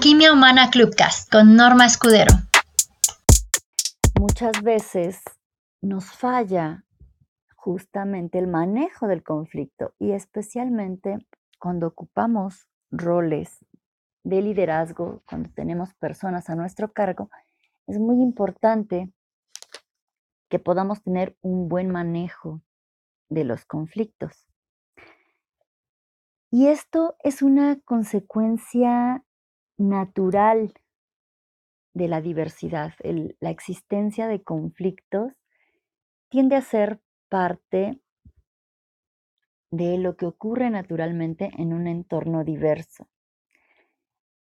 Alquimia Humana Clubcast con Norma Escudero. Muchas veces nos falla justamente el manejo del conflicto y especialmente cuando ocupamos roles de liderazgo, cuando tenemos personas a nuestro cargo, es muy importante que podamos tener un buen manejo de los conflictos. Y esto es una consecuencia natural de la diversidad. la existencia de conflictos tiende a ser parte de lo que ocurre naturalmente en un entorno diverso.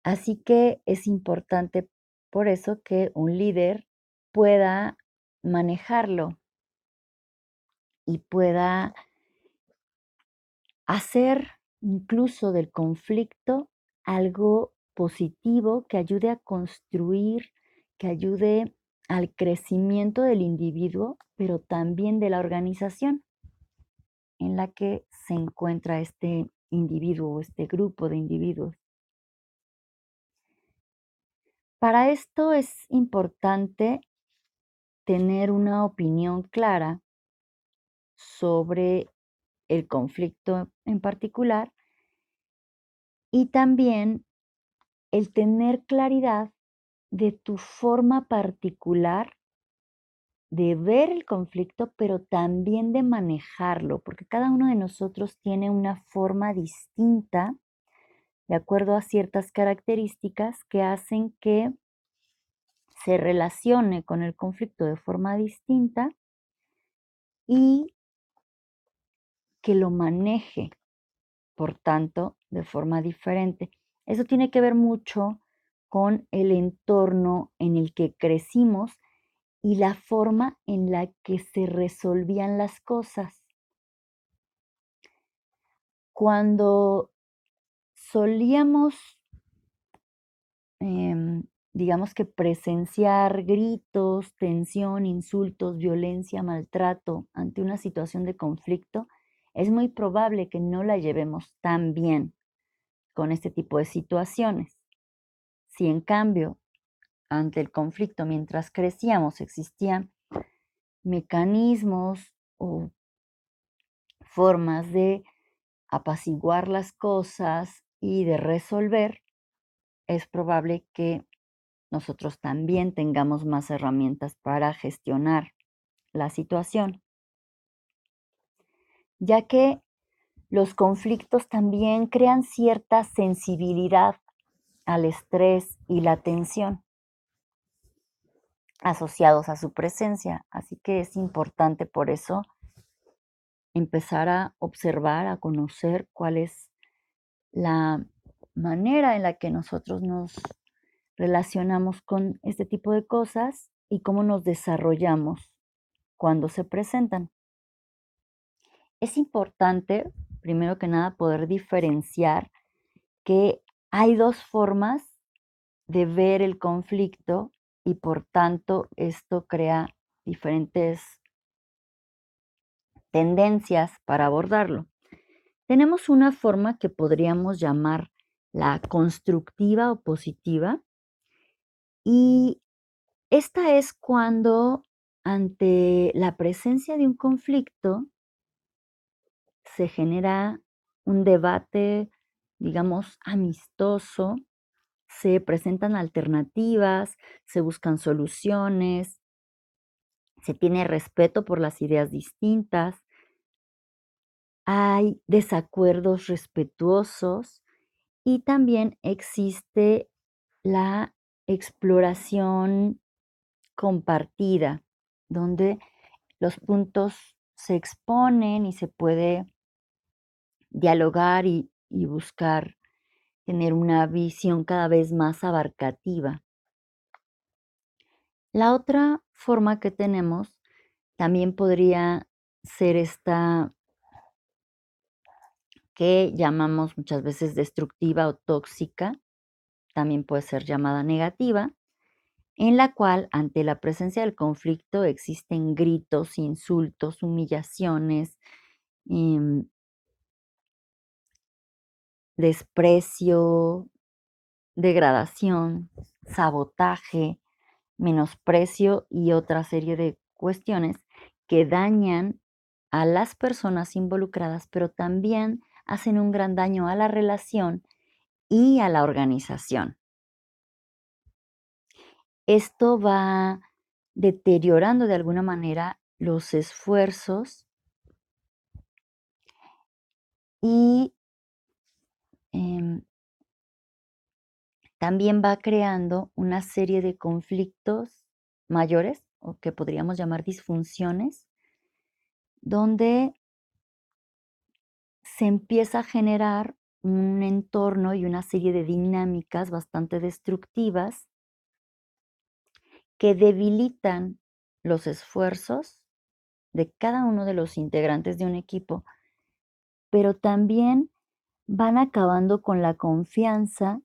Así que es importante por eso que un líder pueda manejarlo y pueda hacer incluso del conflicto algo positivo que ayude a construir, que ayude al crecimiento del individuo, pero también de la organización en la que se encuentra este individuo o este grupo de individuos. Para esto es importante tener una opinión clara sobre el conflicto en particular y también el tener claridad de tu forma particular de ver el conflicto, pero también de manejarlo, porque cada uno de nosotros tiene una forma distinta de acuerdo a ciertas características que hacen que se relacione con el conflicto de forma distinta y que lo maneje, por tanto, de forma diferente. Eso tiene que ver mucho con el entorno en el que crecimos y la forma en la que se resolvían las cosas. Cuando solíamos, em, digamos que presenciar gritos, tensión, insultos, violencia, maltrato ante una situación de conflicto, es muy probable que no la llevemos tan bien con este tipo de situaciones. Si en cambio, ante el conflicto, mientras crecíamos, existían mecanismos o formas de apaciguar las cosas y de resolver, es probable que nosotros también tengamos más herramientas para gestionar la situación, ya que los conflictos también crean cierta sensibilidad al estrés y la tensión asociados a su presencia. Así que es importante por eso empezar a observar, a conocer cuál es la manera en la que nosotros nos relacionamos con este tipo de cosas y cómo nos desarrollamos cuando se presentan. Es importante primero que nada, poder diferenciar que hay dos formas de ver el conflicto y por tanto esto crea diferentes tendencias para abordarlo. Tenemos una forma que podríamos llamar la constructiva o positiva y esta es cuando ante la presencia de un conflicto se genera un debate, digamos, amistoso, se presentan alternativas, se buscan soluciones, se tiene respeto por las ideas distintas, hay desacuerdos respetuosos y también existe la exploración compartida, donde los puntos se exponen y se puede dialogar y, buscar tener una visión cada vez más abarcativa. La otra forma que tenemos también podría ser esta que llamamos muchas veces destructiva o tóxica, también puede ser llamada negativa, en la cual ante la presencia del conflicto existen gritos, insultos, humillaciones, em, desprecio, degradación, sabotaje, menosprecio y otra serie de cuestiones que dañan a las personas involucradas, pero también hacen un gran daño a la relación y a la organización. Esto va deteriorando de alguna manera los esfuerzos y em, también va creando una serie de conflictos mayores o que podríamos llamar disfunciones, donde se empieza a generar un entorno y una serie de dinámicas bastante destructivas que debilitan los esfuerzos de cada uno de los integrantes de un equipo, pero también van acabando con la confianza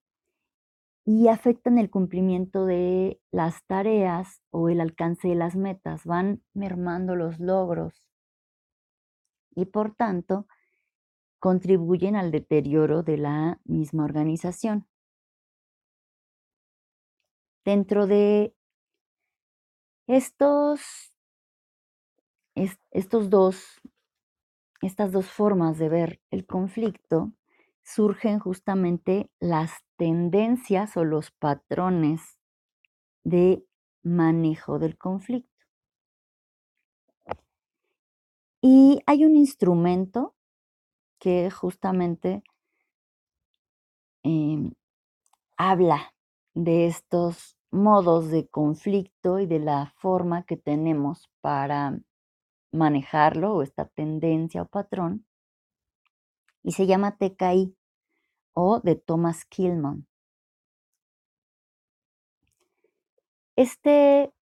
y afectan el cumplimiento de las tareas o el alcance de las metas, van mermando los logros y por tanto contribuyen al deterioro de la misma organización. Dentro de estos, estos dos, estas dos formas de ver el conflicto, surgen justamente las tendencias o los patrones de manejo del conflicto. Y hay un instrumento que justamente em, habla de estos modos de conflicto y de la forma que tenemos para manejarlo o esta tendencia o patrón. Y se llama TKI o de Thomas Killman. Este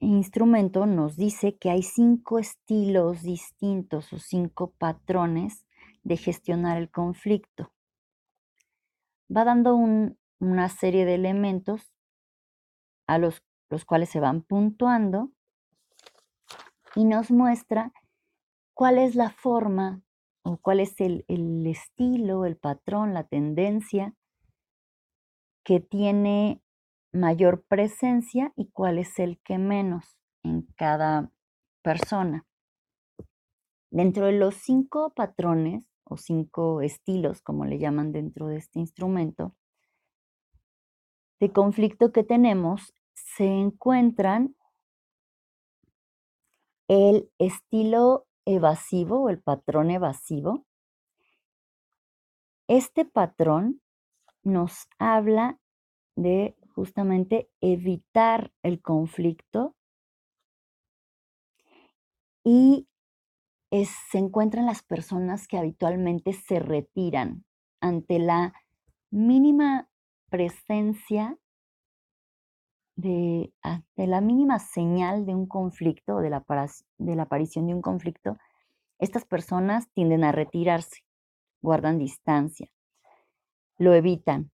instrumento nos dice que hay cinco estilos distintos o cinco patrones de gestionar el conflicto. Va dando una serie de elementos a los, los cuales se van puntuando y nos muestra cuál es la forma cuál es el, el estilo, el patrón, la tendencia que tiene mayor presencia y cuál es el que menos en cada persona. Dentro de los cinco patrones o cinco estilos, como le llaman dentro de este instrumento, de conflicto que tenemos, se encuentran el estilo evasivo o el patrón evasivo. Este patrón nos habla de justamente evitar el conflicto y se encuentran las personas que habitualmente se retiran ante la mínima presencia de, ante la mínima señal de un conflicto de la, de la aparición de un conflicto, estas personas tienden a retirarse, guardan distancia, lo evitan.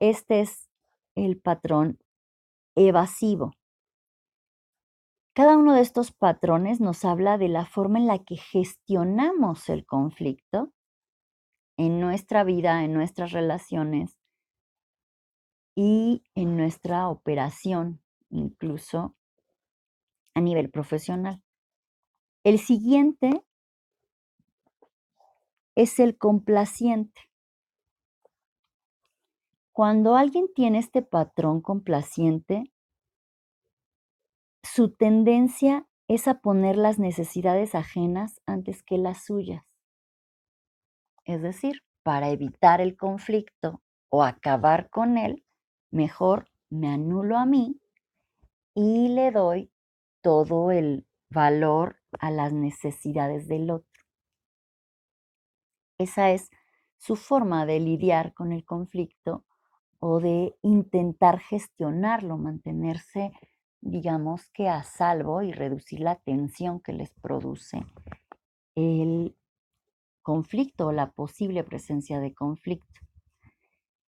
Este es el patrón evasivo. Cada uno de estos patrones nos habla de la forma en la que gestionamos el conflicto en nuestra vida, en nuestras relaciones y en nuestra operación, incluso a nivel profesional. El siguiente es el complaciente. Cuando alguien tiene este patrón complaciente, su tendencia es a poner las necesidades ajenas antes que las suyas. Es decir, para evitar el conflicto o acabar con él, mejor me anulo a mí y le doy todo el valor a las necesidades del otro. Esa es su forma de lidiar con el conflicto o de intentar gestionarlo, mantenerse, digamos que a salvo y reducir la tensión que les produce el conflicto o la posible presencia de conflicto.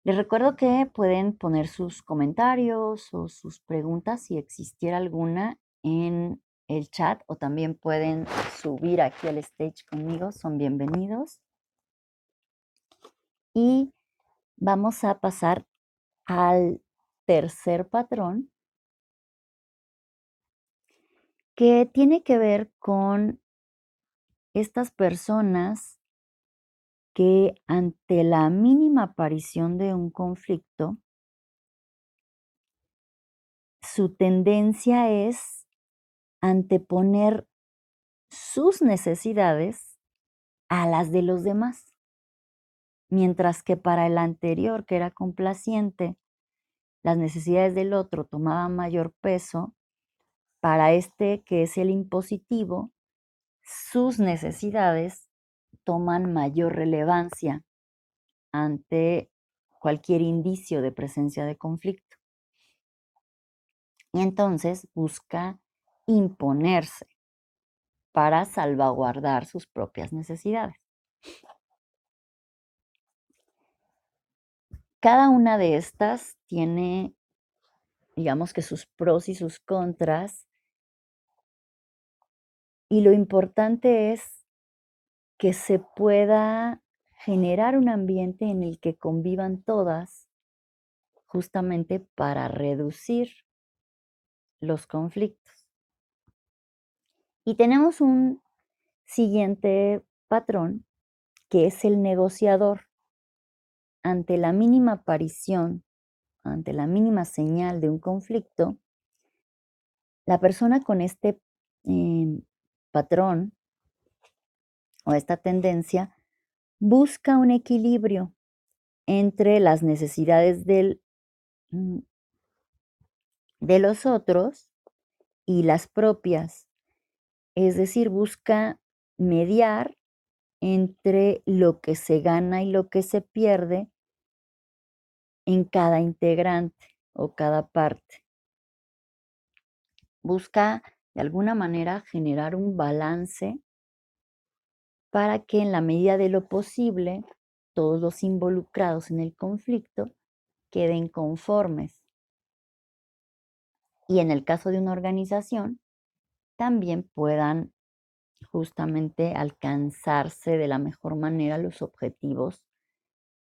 Les recuerdo que pueden poner sus comentarios o sus preguntas si existiera alguna en el chat o también pueden subir aquí al stage conmigo, son bienvenidos. Y vamos a pasar al tercer patrón que tiene que ver con estas personas que ante la mínima aparición de un conflicto, su tendencia es anteponer sus necesidades a las de los demás. Mientras que para el anterior, que era complaciente, las necesidades del otro tomaban mayor peso, para este que es el impositivo, sus necesidades toman mayor relevancia ante cualquier indicio de presencia de conflicto. Y entonces busca imponerse para salvaguardar sus propias necesidades. Cada una de estas tiene, digamos que sus pros y sus contras, y lo importante es que se pueda generar un ambiente en el que convivan todas justamente para reducir los conflictos. Y tenemos un siguiente patrón que es el negociador. Ante la mínima aparición, ante la mínima señal de un conflicto, la persona con este em, patrón o esta tendencia busca un equilibrio entre las necesidades mm, de los otros y las propias. Es decir, busca mediar entre lo que se gana y lo que se pierde en cada integrante o cada parte. Busca de alguna manera generar un balance para que en la medida de lo posible todos los involucrados en el conflicto queden conformes. Y en el caso de una organización, también puedan justamente alcanzarse de la mejor manera los objetivos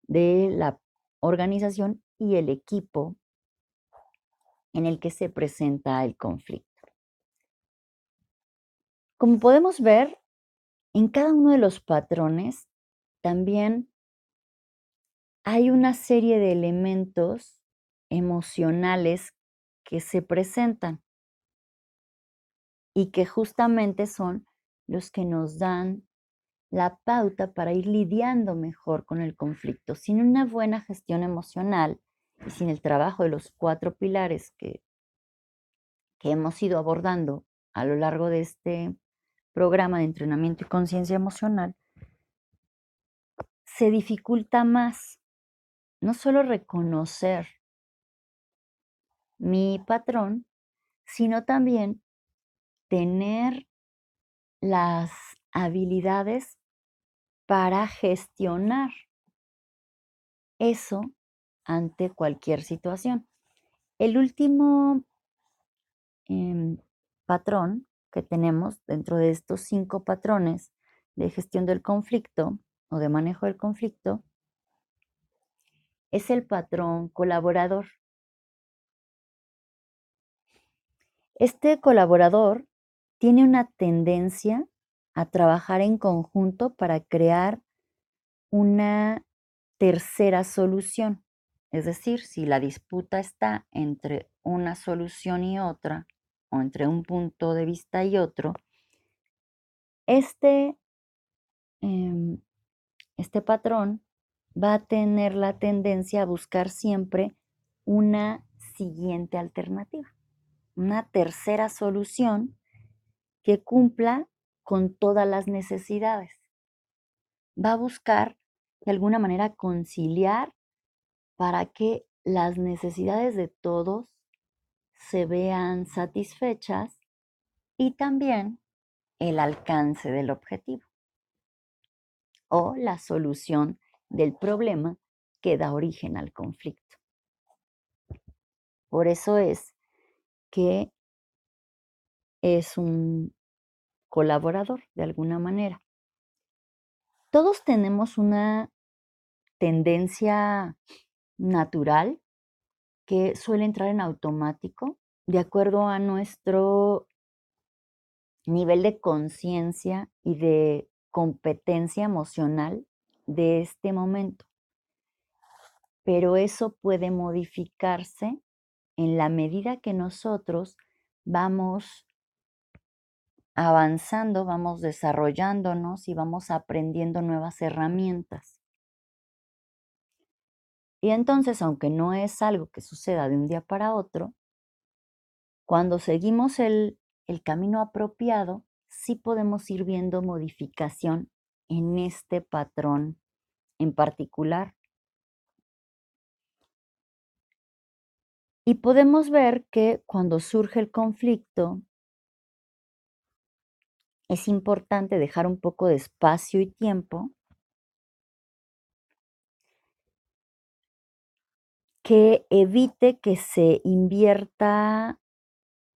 de la organización y el equipo en el que se presenta el conflicto. Como podemos ver, en cada uno de los patrones también hay una serie de elementos emocionales que se presentan y que justamente son los que nos dan la pauta para ir lidiando mejor con el conflicto. Sin una buena gestión emocional y sin el trabajo de los cuatro pilares que, que hemos ido abordando a lo largo de este programa de entrenamiento y conciencia emocional, se dificulta más no solo reconocer mi patrón, sino también tener las habilidades para gestionar eso ante cualquier situación. El último em, patrón que tenemos dentro de estos cinco patrones de gestión del conflicto o de manejo del conflicto es el patrón colaborador. Este colaborador tiene una tendencia a trabajar en conjunto para crear una tercera solución. Es decir, si la disputa está entre una solución y otra, o entre un punto de vista y otro, este, em, este patrón va a tener la tendencia a buscar siempre una siguiente alternativa, una tercera solución que cumpla con todas las necesidades. Va a buscar de alguna manera conciliar para que las necesidades de todos se vean satisfechas y también el alcance del objetivo o la solución del problema que da origen al conflicto. Por eso es que es un colaborador de alguna manera. Todos tenemos una tendencia natural que suele entrar en automático de acuerdo a nuestro nivel de conciencia y de competencia emocional de este momento. Pero eso puede modificarse en la medida que nosotros vamos avanzando, vamos desarrollándonos y vamos aprendiendo nuevas herramientas. Y entonces, aunque no es algo que suceda de un día para otro, cuando seguimos el, el camino apropiado, sí podemos ir viendo modificación en este patrón en particular. Y podemos ver que cuando surge el conflicto, es importante dejar un poco de espacio y tiempo que evite que se invierta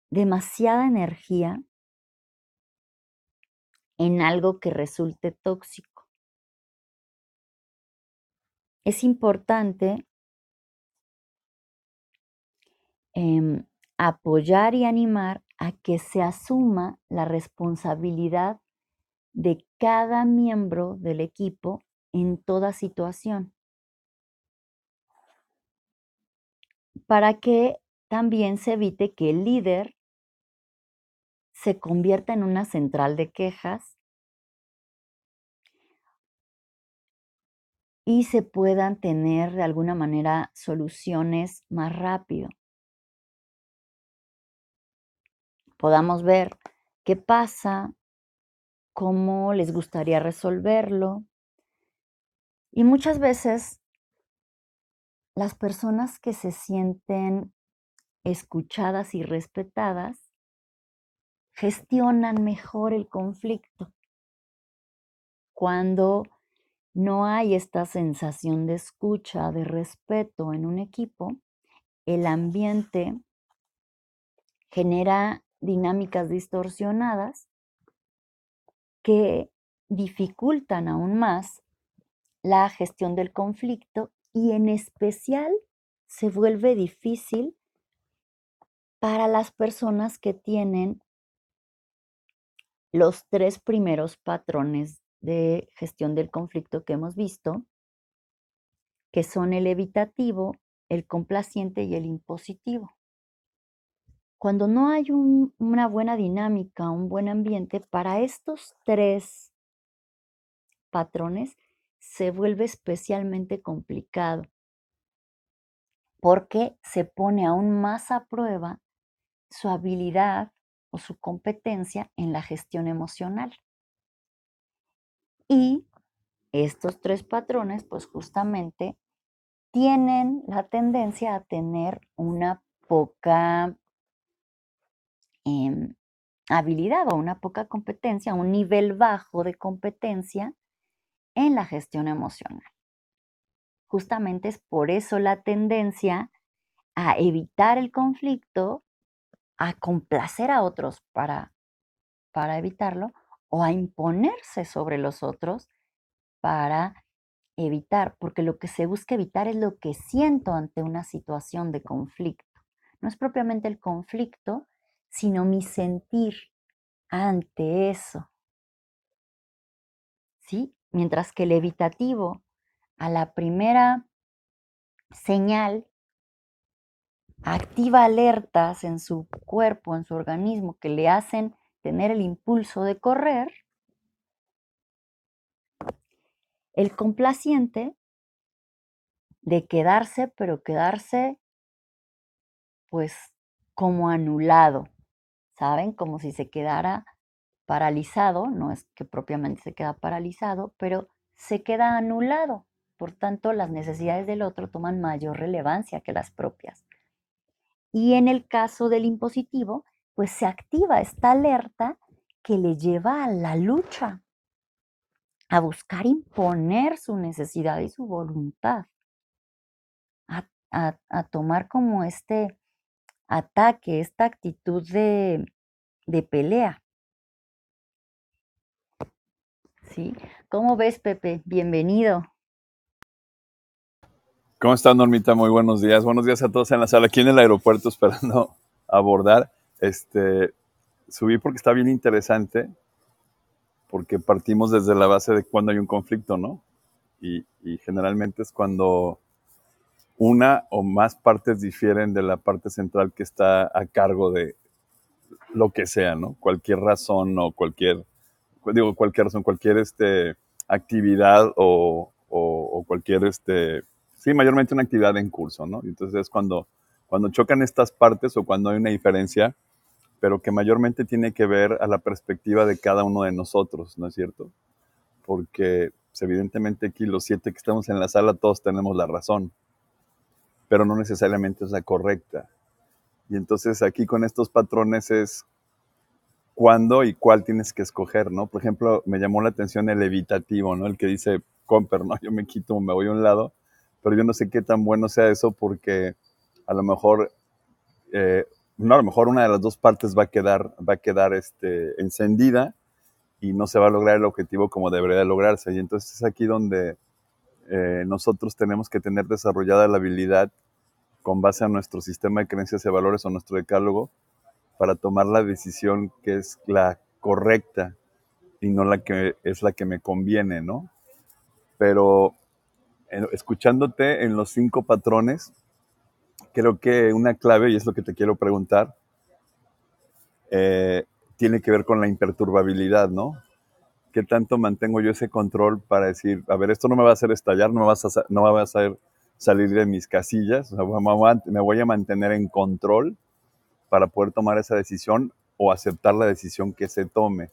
demasiada energía en algo que resulte tóxico. Es importante em, apoyar y animar a que se asuma la responsabilidad de cada miembro del equipo en toda situación. Para que también se evite que el líder se convierta en una central de quejas y se puedan tener de alguna manera soluciones más rápido. podamos ver qué pasa, cómo les gustaría resolverlo. Y muchas veces las personas que se sienten escuchadas y respetadas gestionan mejor el conflicto. Cuando no hay esta sensación de escucha, de respeto en un equipo, el ambiente genera dinámicas distorsionadas que dificultan aún más la gestión del conflicto y en especial se vuelve difícil para las personas que tienen los tres primeros patrones de gestión del conflicto que hemos visto, que son el evitativo, el complaciente y el impositivo. Cuando no hay una buena dinámica, un buen ambiente, para estos tres patrones se vuelve especialmente complicado porque se pone aún más a prueba su habilidad o su competencia en la gestión emocional. Y estos tres patrones, pues justamente tienen la tendencia a tener una poca Em, habilidad o una poca competencia, un nivel bajo de competencia en la gestión emocional. Justamente es por eso la tendencia a evitar el conflicto, a complacer a otros para, para evitarlo o a imponerse sobre los otros para evitar, porque lo que se busca evitar es lo que siento ante una situación de conflicto. No es propiamente el conflicto, sino mi sentir ante eso. ¿Sí? Mientras que el evitativo, a la primera señal, activa alertas en su cuerpo, en su organismo, que le hacen tener el impulso de correr, el complaciente de quedarse, pero quedarse pues como anulado, ¿saben? Como si se quedara paralizado, no es que propiamente se queda paralizado, pero se queda anulado. Por tanto, las necesidades del otro toman mayor relevancia que las propias. Y en el caso del impositivo, pues se activa esta alerta que le lleva a la lucha, a buscar imponer su necesidad y su voluntad, a, a tomar como este ataque, esta actitud de, de pelea. ¿Sí? ¿Cómo ves, Pepe? Bienvenido. ¿Cómo están, Normita? Muy buenos días. Buenos días a todos en la sala, aquí en el aeropuerto esperando abordar. Este, subí porque está bien interesante, porque partimos desde la base de cuando hay un conflicto, ¿no? Y, y generalmente es cuando una o más partes difieren de la parte central que está a cargo de lo que sea, ¿no? Cualquier razón o cualquier, digo, cualquier razón, cualquier este, actividad o, o, cualquier, este, sí, mayormente una actividad en curso, ¿no? Entonces es cuando, cuando chocan estas partes o cuando hay una diferencia, pero que mayormente tiene que ver a la perspectiva de cada uno de nosotros, ¿no es cierto? Porque pues, evidentemente aquí los siete que estamos en la sala todos tenemos la razón, pero no necesariamente es la correcta. Y entonces aquí con estos patrones es cuándo y cuál tienes que escoger, ¿no? Por ejemplo, me llamó la atención el evitativo, ¿no? El que dice, comper, ¿no? Yo me quito, me voy a un lado, pero yo no sé qué tan bueno sea eso porque a lo mejor, eh, no, a lo mejor una de las dos partes va a quedar, va a quedar este, encendida y no se va a lograr el objetivo como debería lograrse. Y entonces es aquí donde eh, nosotros tenemos que tener desarrollada la habilidad con base a nuestro sistema de creencias y valores o nuestro decálogo para tomar la decisión que es la correcta y no la que es la que me conviene, ¿no? Pero escuchándote en los cinco patrones, creo que una clave, y es lo que te quiero preguntar, eh, tiene que ver con la imperturbabilidad, ¿no? ¿Qué tanto mantengo yo ese control para decir, a ver, esto no me va a hacer estallar, no me, vas a, no va a hacer salir de mis casillas, me voy a mantener en control para poder tomar esa decisión o aceptar la decisión que se tome.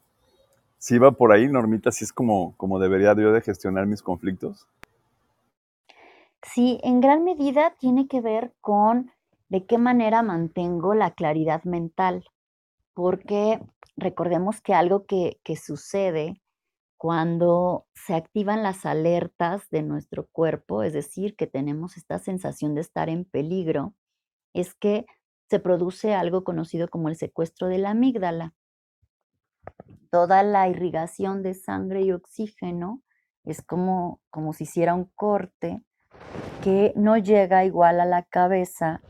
Si va por ahí, Normita, si es como, como debería yo de gestionar mis conflictos. Sí, en gran medida tiene que ver con de qué manera mantengo la claridad mental, porque recordemos que algo que, que sucede cuando se activan las alertas de nuestro cuerpo, es decir, que tenemos esta sensación de estar en peligro, es que se produce algo conocido como el secuestro de la amígdala. Toda la irrigación de sangre y oxígeno es como, como si hiciera un corte que no llega igual a la cabeza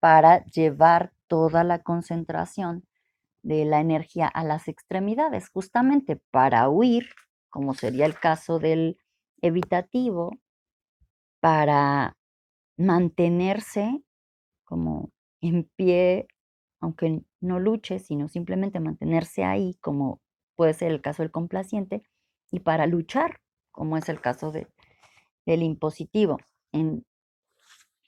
para llevar toda la concentración de la energía a las extremidades, justamente para huir, como sería el caso del evitativo, para mantenerse como en pie, aunque no luche, sino simplemente mantenerse ahí, como puede ser el caso del complaciente, y para luchar, como es el caso de, del impositivo. En,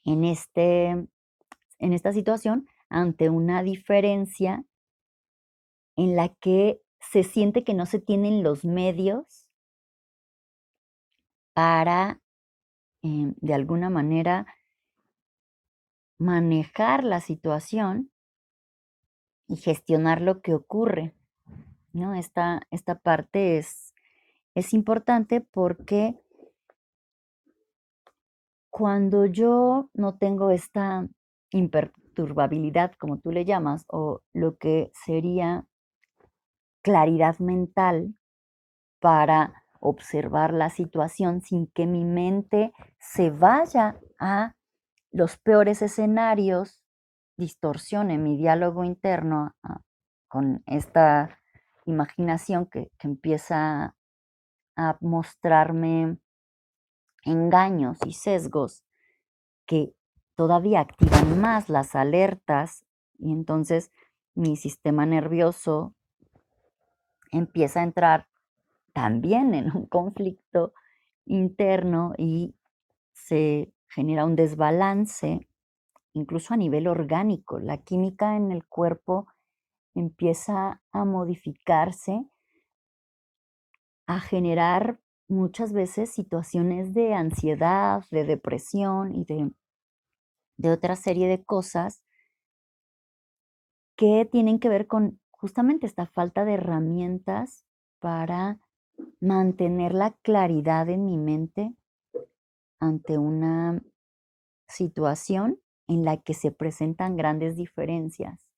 en, este, en esta situación, ante una diferencia en la que se siente que no se tienen los medios para, em, de alguna manera, manejar la situación y gestionar lo que ocurre. ¿no? Esta, esta parte es, es importante porque cuando yo no tengo esta imperturbabilidad, como tú le llamas, o lo que sería claridad mental para observar la situación sin que mi mente se vaya a los peores escenarios, distorsione mi diálogo interno ah, con esta imaginación que, que empieza a mostrarme engaños y sesgos que todavía activan más las alertas y entonces mi sistema nervioso empieza a entrar también en un conflicto interno y se genera un desbalance, incluso a nivel orgánico. La química en el cuerpo empieza a modificarse, a generar muchas veces situaciones de ansiedad, de depresión y de, de otra serie de cosas que tienen que ver con justamente esta falta de herramientas para mantener la claridad en mi mente ante una situación en la que se presentan grandes diferencias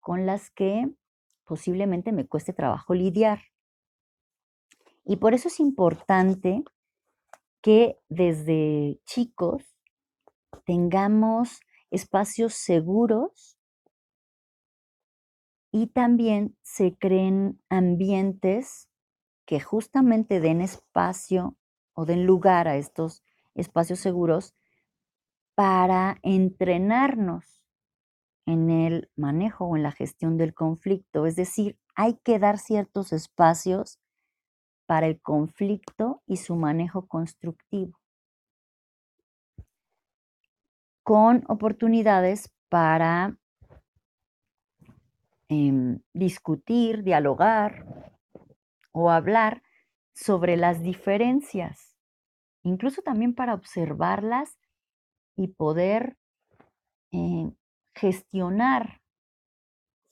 con las que posiblemente me cueste trabajo lidiar. Y por eso es importante que desde chicos tengamos espacios seguros y también se creen ambientes que justamente den espacio o den lugar a estos espacios seguros para entrenarnos en el manejo o en la gestión del conflicto. Es decir, hay que dar ciertos espacios para el conflicto y su manejo constructivo, con oportunidades para em, discutir, dialogar o hablar sobre las diferencias, incluso también para observarlas y poder eh, gestionar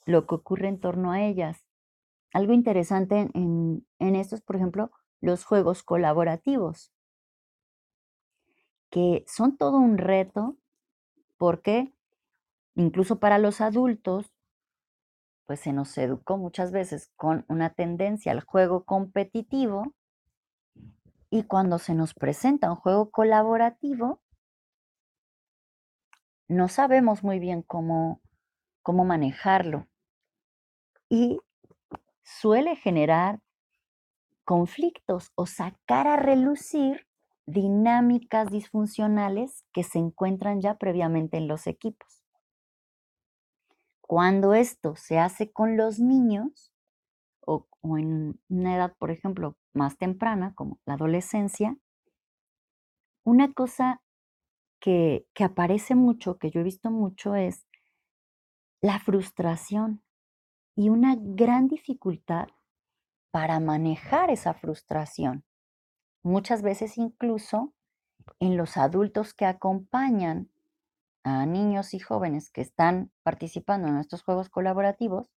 lo que ocurre en torno a ellas. Algo interesante en, en estos, por ejemplo, los juegos colaborativos, que son todo un reto porque incluso para los adultos, pues se nos educó muchas veces con una tendencia al juego competitivo y cuando se nos presenta un juego colaborativo, no sabemos muy bien cómo, cómo manejarlo y suele generar conflictos o sacar a relucir dinámicas disfuncionales que se encuentran ya previamente en los equipos. Cuando esto se hace con los niños o, o, en una edad, por ejemplo, más temprana, como la adolescencia, una cosa que, aparece mucho, que yo he visto mucho, es la frustración y una gran dificultad para manejar esa frustración. Muchas veces incluso en los adultos que acompañan a niños y jóvenes que están participando en estos juegos colaborativos,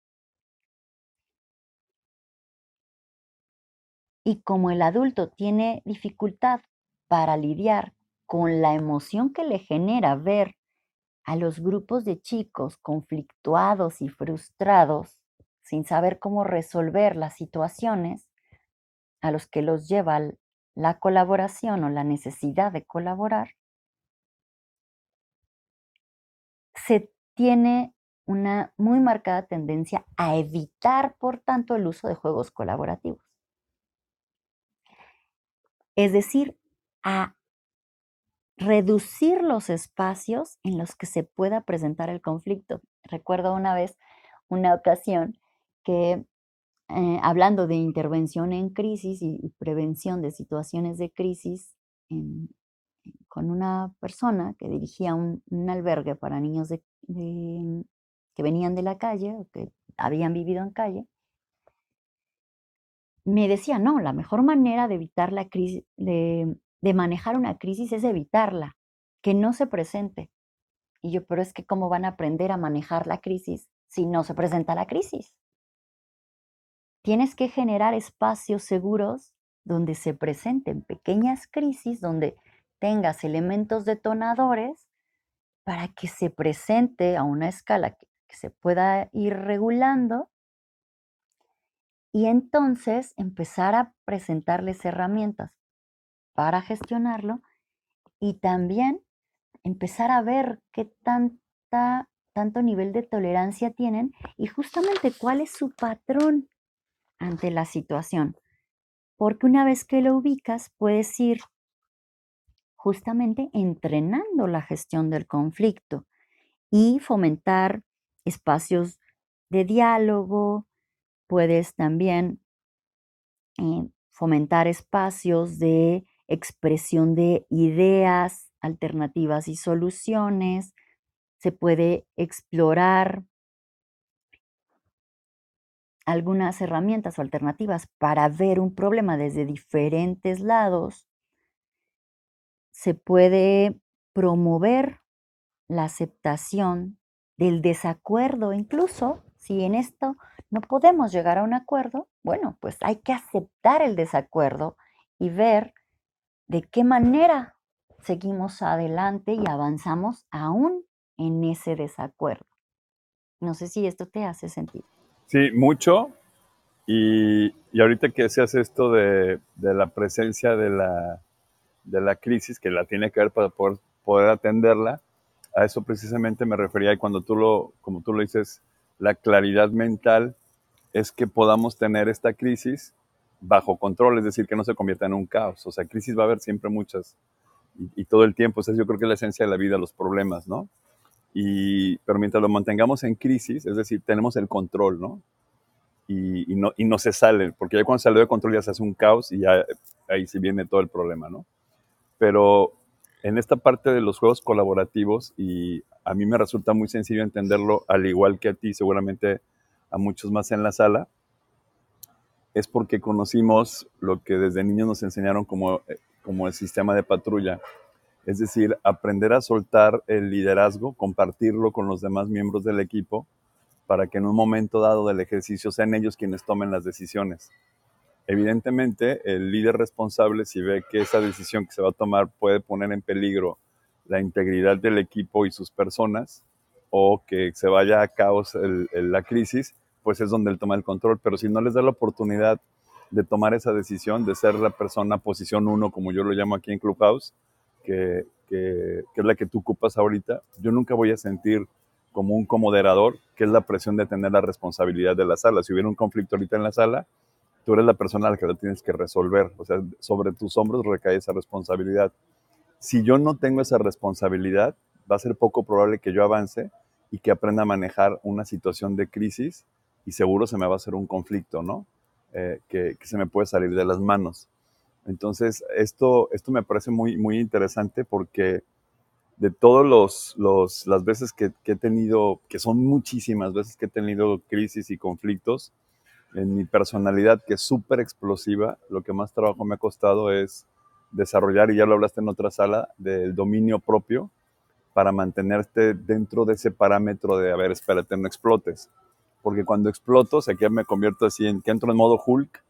y como el adulto tiene dificultad para lidiar con la emoción que le genera ver a los grupos de chicos conflictuados y frustrados, sin saber cómo resolver las situaciones a los que los lleva la colaboración o la necesidad de colaborar, se tiene una muy marcada tendencia a evitar, por tanto, el uso de juegos colaborativos. Es decir, a reducir los espacios en los que se pueda presentar el conflicto. Recuerdo una vez, una ocasión, que eh, hablando de intervención en crisis y, prevención de situaciones de crisis con una persona que dirigía un, albergue para niños que venían de la calle o que habían vivido en calle, me decía, no, la mejor manera de evitar la crisis, de de manejar una crisis es evitarla, que no se presente. Y yo, pero es que ¿cómo van a aprender a manejar la crisis si no se presenta la crisis? Tienes que generar espacios seguros donde se presenten pequeñas crisis, donde tengas elementos detonadores para que se presente a una escala que, que se pueda ir regulando y entonces empezar a presentarles herramientas para gestionarlo y también empezar a ver qué tanta, tanto nivel de tolerancia tienen y justamente cuál es su patrón ante la situación. Porque una vez que lo ubicas, puedes ir justamente entrenando la gestión del conflicto y fomentar espacios de diálogo. Puedes también eh, fomentar espacios de expresión de ideas, alternativas y soluciones. Se puede explorar algunas herramientas o alternativas para ver un problema desde diferentes lados. Se puede promover la aceptación del desacuerdo, incluso si en esto no podemos llegar a un acuerdo, bueno, pues hay que aceptar el desacuerdo y ver de qué manera seguimos adelante y avanzamos aún en ese desacuerdo. No sé si esto te hace sentido. Sí, mucho. Y, ahorita que se esto de, la presencia de la, de la, crisis, que la tiene que ver para poder, poder atenderla, a eso precisamente me refería y cuando tú lo, como tú lo dices, la claridad mental es que podamos tener esta crisis bajo control, es decir, que no se convierta en un caos. O sea, crisis va a haber siempre muchas y, todo el tiempo. O sea, yo creo que es la esencia de la vida, los problemas, ¿no? Y, pero mientras lo mantengamos en crisis, es decir, tenemos el control, ¿no? Y, no, y no se sale, porque ya cuando sale de control ya se hace un caos y ya ahí sí viene todo el problema, ¿no? Pero en esta parte de los juegos colaborativos, y a mí me resulta muy sencillo entenderlo, al igual que a ti, seguramente a muchos más en la sala, es porque conocimos lo que desde niños nos enseñaron como, eh, como el sistema de patrulla. Es decir, aprender a soltar el liderazgo, compartirlo con los demás miembros del equipo, para que en un momento dado del ejercicio sean ellos quienes tomen las decisiones. Evidentemente, el líder responsable, si ve que esa decisión que se va a tomar puede poner en peligro la integridad del equipo y sus personas, o que se vaya a caos la crisis, pues es donde él toma el control. Pero si no les da la oportunidad de tomar esa decisión, de ser la persona posición uno, como yo lo llamo aquí en Clubhouse, que, que, es la que tú ocupas ahorita, yo nunca voy a sentir como un comoderador, que es la presión de tener la responsabilidad de la sala. Si hubiera un conflicto ahorita en la sala, tú eres la persona a la que lo tienes que resolver. O sea, sobre tus hombros recae esa responsabilidad. Si yo no tengo esa responsabilidad, va a ser poco probable que yo avance y que aprenda a manejar una situación de crisis y seguro se me va a hacer un conflicto, ¿no? Eh, que, se me puede salir de las manos. Entonces, esto, esto me parece muy, muy interesante porque de todas los, los, las veces que, que, he tenido, que son muchísimas veces que he tenido crisis y conflictos, en mi personalidad, que es súper explosiva, lo que más trabajo me ha costado es desarrollar, y ya lo hablaste en otra sala, del dominio propio para mantenerte dentro de ese parámetro de, a ver, espérate, no explotes porque cuando exploto, o que me convierto así en que entro en modo Hulk,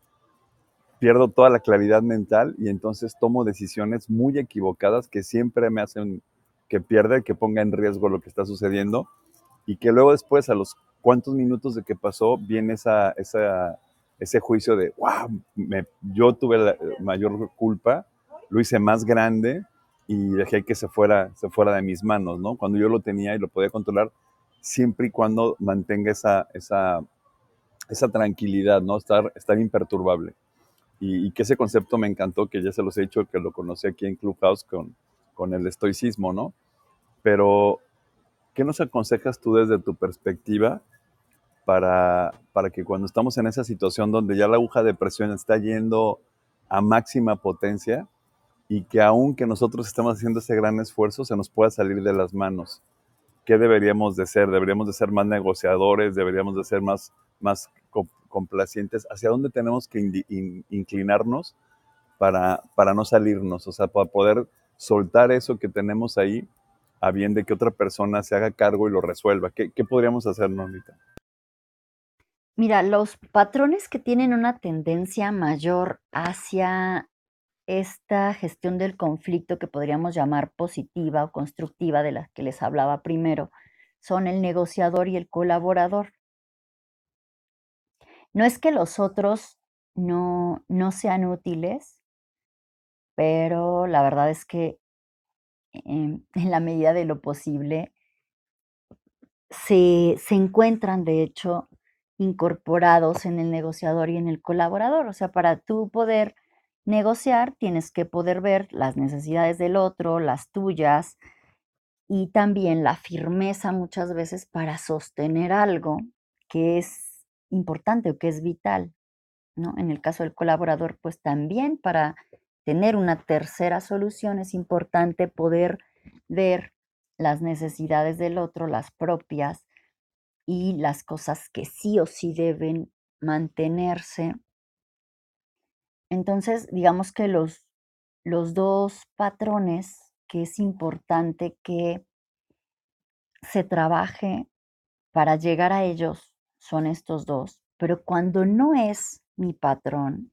pierdo toda la claridad mental y entonces tomo decisiones muy equivocadas que siempre me hacen que pierda que ponga en riesgo lo que está sucediendo y que luego después a los cuantos minutos de que pasó viene esa, esa, ese juicio de, wow, yo tuve la mayor culpa, lo hice más grande y dejé que se fuera, se fuera de mis manos, ¿no? Cuando yo lo tenía y lo podía controlar, siempre y cuando mantenga esa, esa, esa tranquilidad, ¿no? Estar, estar imperturbable. Y, que ese concepto me encantó, que ya se los he dicho, que lo conocí aquí en Clubhouse con, con el estoicismo, ¿no? Pero, ¿qué nos aconsejas tú desde tu perspectiva para, para que cuando estamos en esa situación donde ya la aguja de presión está yendo a máxima potencia y que aunque nosotros estemos haciendo ese gran esfuerzo, se nos pueda salir de las manos? qué deberíamos de ser, deberíamos de ser más negociadores, deberíamos de ser más, más complacientes, hacia dónde tenemos que inclinarnos para, para no salirnos, o sea, para poder soltar eso que tenemos ahí a bien de que otra persona se haga cargo y lo resuelva. ¿Qué, qué podríamos hacer, Normita? Mira, los patrones que tienen una tendencia mayor hacia esta gestión del conflicto que podríamos llamar positiva o constructiva de la que les hablaba primero son el negociador y el colaborador. No es que los otros no, no sean útiles, pero la verdad es que en, en la medida de lo posible se, se encuentran, de hecho, incorporados en el negociador y en el colaborador. O sea, para tú poder negociar, tienes que poder ver las necesidades del otro, las tuyas y también la firmeza muchas veces para sostener algo que es importante o que es vital. ¿no? En el caso del colaborador, pues también para tener una tercera solución es importante poder ver las necesidades del otro, las propias y las cosas que sí o sí deben mantenerse. Entonces, digamos que los, los dos patrones que es importante que se trabaje para llegar a ellos son estos dos, pero cuando no es mi patrón,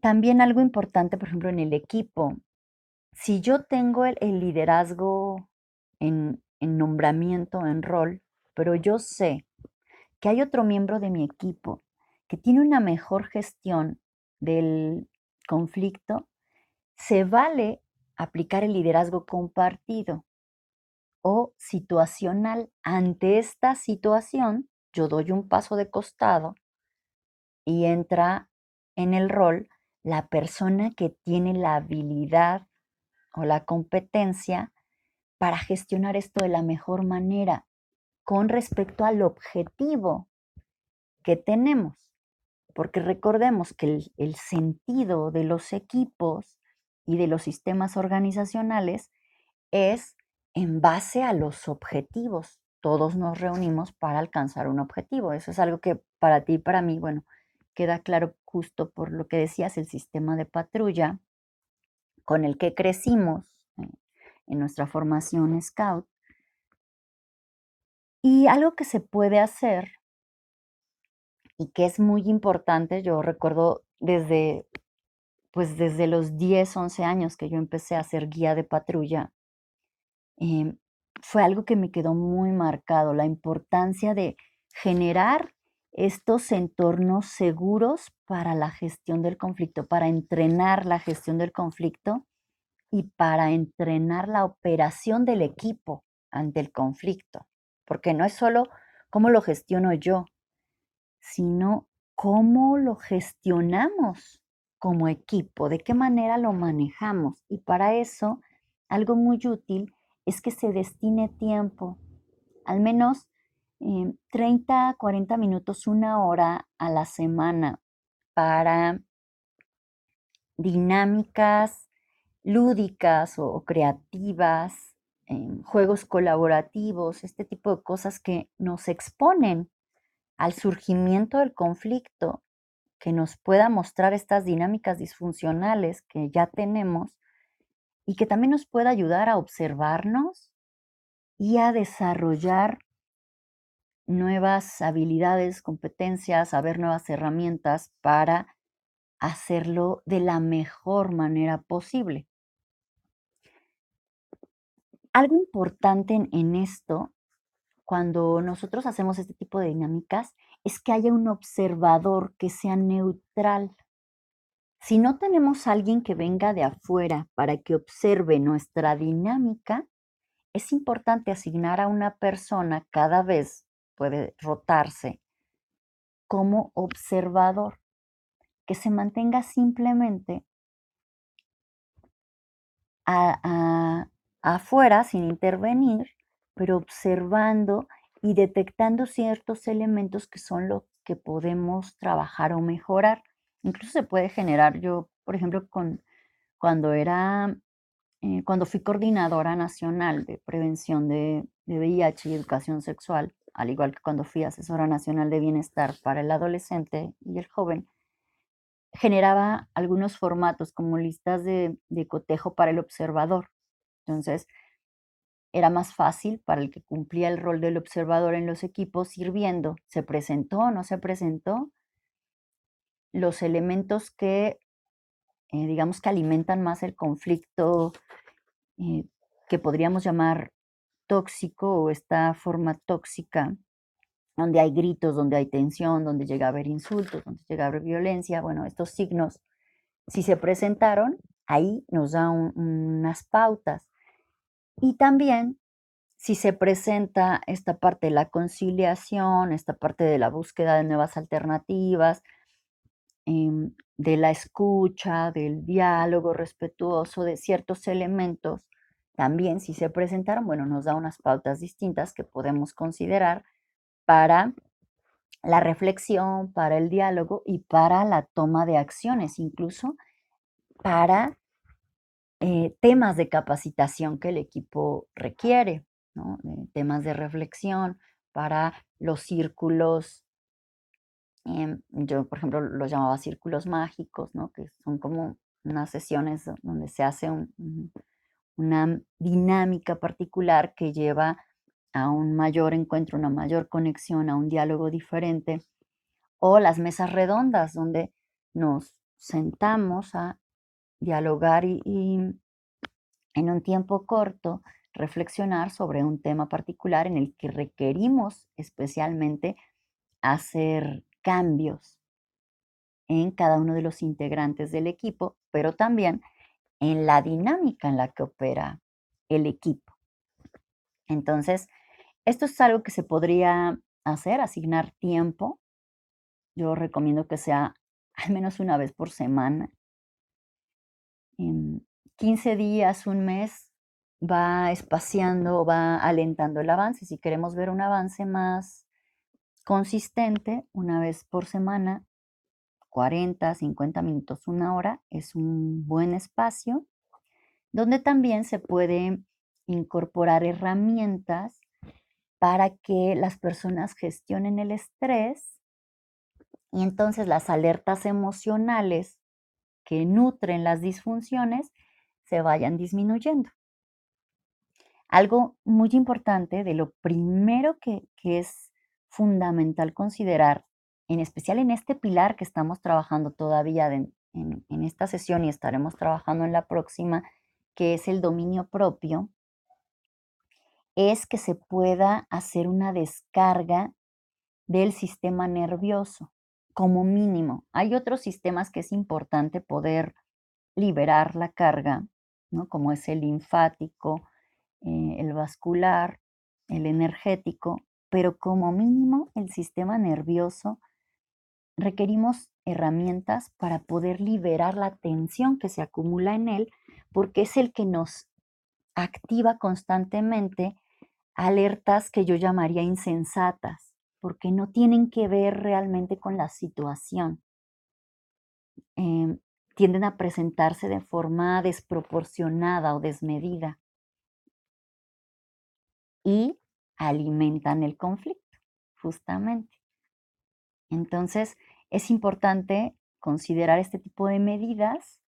también algo importante, por ejemplo, en el equipo, si yo tengo el, liderazgo en, en nombramiento, en rol, pero yo sé que hay otro miembro de mi equipo que tiene una mejor gestión del conflicto, se vale aplicar el liderazgo compartido. o situacional. Ante esta situación, yo doy un paso de costado y entra en el rol la persona que tiene la habilidad o la competencia para gestionar esto de la mejor manera con respecto al objetivo que tenemos. Porque recordemos que el, sentido de los equipos y de los sistemas organizacionales es en base a los objetivos. Todos nos reunimos para alcanzar un objetivo. Eso es algo que para ti y para mí, bueno, queda claro justo por lo que decías, el sistema de patrulla con el que crecimos en nuestra formación Scout. Y algo que se puede hacer y que es muy importante, yo recuerdo desde, pues desde los 10, 11 años que yo empecé a ser guía de patrulla, em, fue algo que me quedó muy marcado, la importancia de generar estos entornos seguros para la gestión del conflicto, para entrenar la gestión del conflicto y para entrenar la operación del equipo ante el conflicto. Porque no es solo cómo lo gestiono yo, sino cómo lo gestionamos como equipo, de qué manera lo manejamos. Y para eso, algo muy útil es que se destine tiempo, al menos 30, 40 minutos, una hora a la semana para dinámicas lúdicas o, creativas, em, juegos colaborativos, este tipo de cosas que nos exponen al surgimiento del conflicto, que nos pueda mostrar estas dinámicas disfuncionales que ya tenemos y que también nos pueda ayudar a observarnos y a desarrollar nuevas habilidades, competencias, saber nuevas herramientas para hacerlo de la mejor manera posible. Algo importante en, esto, cuando nosotros hacemos este tipo de dinámicas, es que haya un observador que sea neutral. Si no tenemos a alguien que venga de afuera para que observe nuestra dinámica, es importante asignar a una persona cada vez puede rotarse como observador, que se mantenga simplemente afuera sin intervenir, pero observando y detectando ciertos elementos que son los que podemos trabajar o mejorar. Incluso se puede generar, yo, por ejemplo, con, cuando era, eh, cuando fui coordinadora nacional de prevención de, de VIH y educación sexual, al igual que cuando fui asesora nacional de bienestar para el adolescente y el joven, generaba algunos formatos como listas de, cotejo para el observador. Entonces, era más fácil para el que cumplía el rol del observador en los equipos ir viendo, se presentó o no se presentó, los elementos que, eh, digamos que alimentan más el conflicto, eh, que podríamos llamar tóxico o esta forma tóxica, donde hay gritos, donde hay tensión, donde llega a haber insultos, donde llega a haber violencia, bueno, estos signos, si se presentaron, ahí nos da unas pautas. Y también si se presenta esta parte de la conciliación, esta parte de la búsqueda de nuevas alternativas, em, de la escucha, del diálogo respetuoso, de ciertos elementos también, si se presentaron, bueno, nos da unas pautas distintas que podemos considerar para la reflexión, para el diálogo y para la toma de acciones, incluso para eh, temas de capacitación que el equipo requiere, eh, temas de reflexión, para los círculos, em, yo por ejemplo los llamaba círculos mágicos, ¿no? que son como unas sesiones donde se hace un una dinámica particular que lleva a un mayor encuentro, una mayor conexión, a un diálogo diferente, o las mesas redondas donde nos sentamos a dialogar y, en un tiempo corto reflexionar sobre un tema particular en el que requerimos especialmente hacer cambios en cada uno de los integrantes del equipo, pero también en la dinámica en la que opera el equipo. Entonces, esto es algo que se podría hacer, asignar tiempo. Yo recomiendo que sea al menos una vez por semana. En 15 días, un mes, va espaciando, va alentando el avance. Si queremos ver un avance más consistente, una vez por semana, 40, 50 minutos, una hora, es un buen espacio donde también se puede incorporar herramientas para que las personas gestionen el estrés y entonces las alertas emocionales que nutren las disfunciones se vayan disminuyendo. Algo muy importante de lo primero que, es fundamental considerar, en especial en este pilar que estamos trabajando todavía en, en esta sesión y estaremos trabajando en la próxima, que es el dominio propio, es que se pueda hacer una descarga del sistema nervioso, como mínimo. Hay otros sistemas que es importante poder liberar la carga, ¿no? como es el linfático, eh, el vascular, el energético, pero como mínimo el sistema nervioso requerimos herramientas para poder liberar la tensión que se acumula en él, porque es el que nos activa constantemente alertas que yo llamaría insensatas, porque no tienen que ver realmente con la situación. Em, tienden a presentarse de forma desproporcionada o desmedida y alimentan el conflicto, justamente. Entonces, es importante considerar este tipo de medidas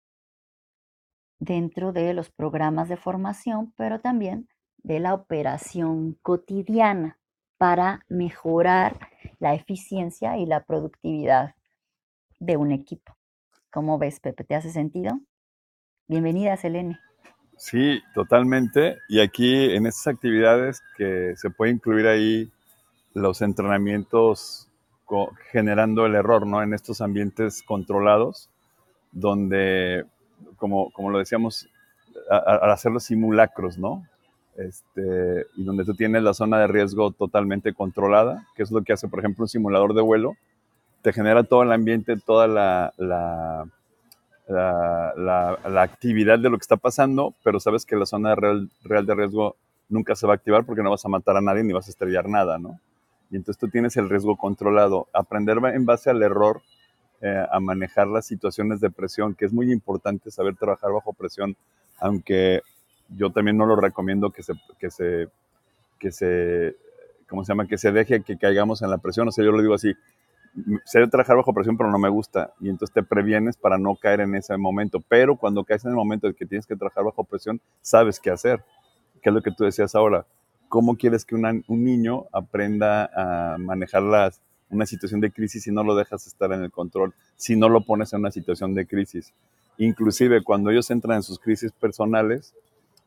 dentro de los programas de formación, pero también de la operación cotidiana para mejorar la eficiencia y la productividad de un equipo. ¿Cómo ves, Pepe? ¿Te hace sentido? Bienvenida, Selene. Sí, totalmente. Y aquí en estas actividades que se puede incluir ahí los entrenamientos generando el error, ¿no? En estos ambientes controlados, donde, como, como lo decíamos, al hacer los simulacros, ¿no? Este, y donde tú tienes la zona de riesgo totalmente controlada, que es lo que hace, por ejemplo, un simulador de vuelo, te genera todo el ambiente, toda la, la, la, actividad de lo que está pasando, pero sabes que la zona real, real, de riesgo nunca se va a activar porque no vas a matar a nadie ni vas a estrellar nada, ¿no? Y entonces tú tienes el riesgo controlado. Aprender en base al error eh, a manejar las situaciones de presión, que es muy importante saber trabajar bajo presión, aunque yo también no lo recomiendo que se, que se, que se, ¿cómo se llama? Que se deje que caigamos en la presión. O sea, yo lo digo así, sé trabajar bajo presión, pero no me gusta. Y entonces te previenes para no caer en ese momento. Pero cuando caes en el momento en que tienes que trabajar bajo presión, sabes qué hacer. ¿Qué es lo que tú decías ahora? ¿Cómo quieres que un niño aprenda a manejar las, una situación de crisis si no lo dejas estar en el control, si no lo pones en una situación de crisis? Inclusive cuando ellos entran en sus crisis personales,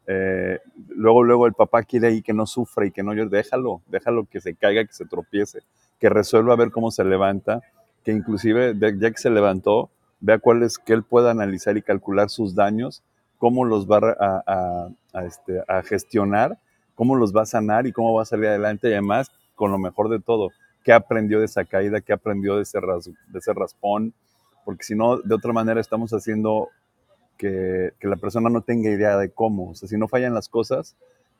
eh, luego, luego el papá quiere ahí que no sufra y que no llore, déjalo, déjalo que se caiga, que se tropiece, que resuelva a ver cómo se levanta, que inclusive ya que se levantó, vea cuál es, que él pueda analizar y calcular sus daños, cómo los va a, este, a, gestionar, cómo los va a sanar y cómo va a salir adelante y además con lo mejor de todo, qué aprendió de esa caída, qué aprendió de ese, de ese raspón, porque si no, de otra manera estamos haciendo que, la persona no tenga idea de cómo. O sea, si no fallan las cosas,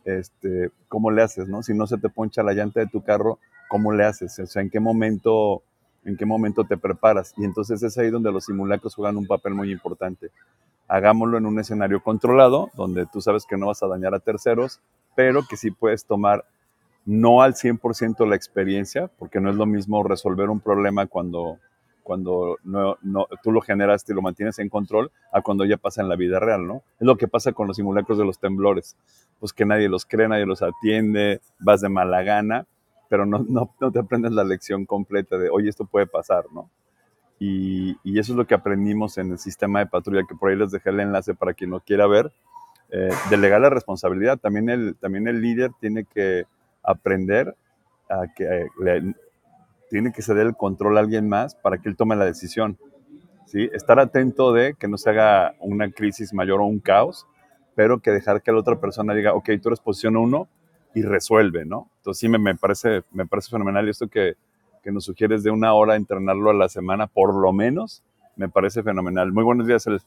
este, ¿cómo le haces, no? Si no se te poncha la llanta de tu carro, ¿cómo le haces? O sea, ¿en qué momento, en qué momento te preparas? Y entonces es ahí donde los simulacros juegan un papel muy importante. Hagámoslo en un escenario controlado, donde tú sabes que no vas a dañar a terceros, pero que sí puedes tomar no al 100% la experiencia, porque no es lo mismo resolver un problema cuando cuando no, no, tú lo generas y lo mantienes en control a cuando ya pasa en la vida real, ¿no? Es lo que pasa con los simulacros de los temblores, pues que nadie los cree, nadie los atiende, vas de mala gana, pero no, no, no te aprendes la lección completa de, oye, esto puede pasar, ¿no? Y, y, eso es lo que aprendimos en el sistema de patrulla, que por ahí les dejé el enlace para quien lo quiera ver. Eh, delegar la responsabilidad. También el, también el líder tiene que aprender a que eh, tiene que ceder el control a alguien más para que él tome la decisión. ¿sí? Estar atento de que no se haga una crisis mayor o un caos, pero que dejar que la otra persona diga, ok, tú eres posición uno, y resuelve, ¿no? Entonces sí me, me, parece, me parece fenomenal y esto que, que nos sugieres de una hora entrenarlo a la semana, por lo menos, me parece fenomenal. Muy buenos días, El.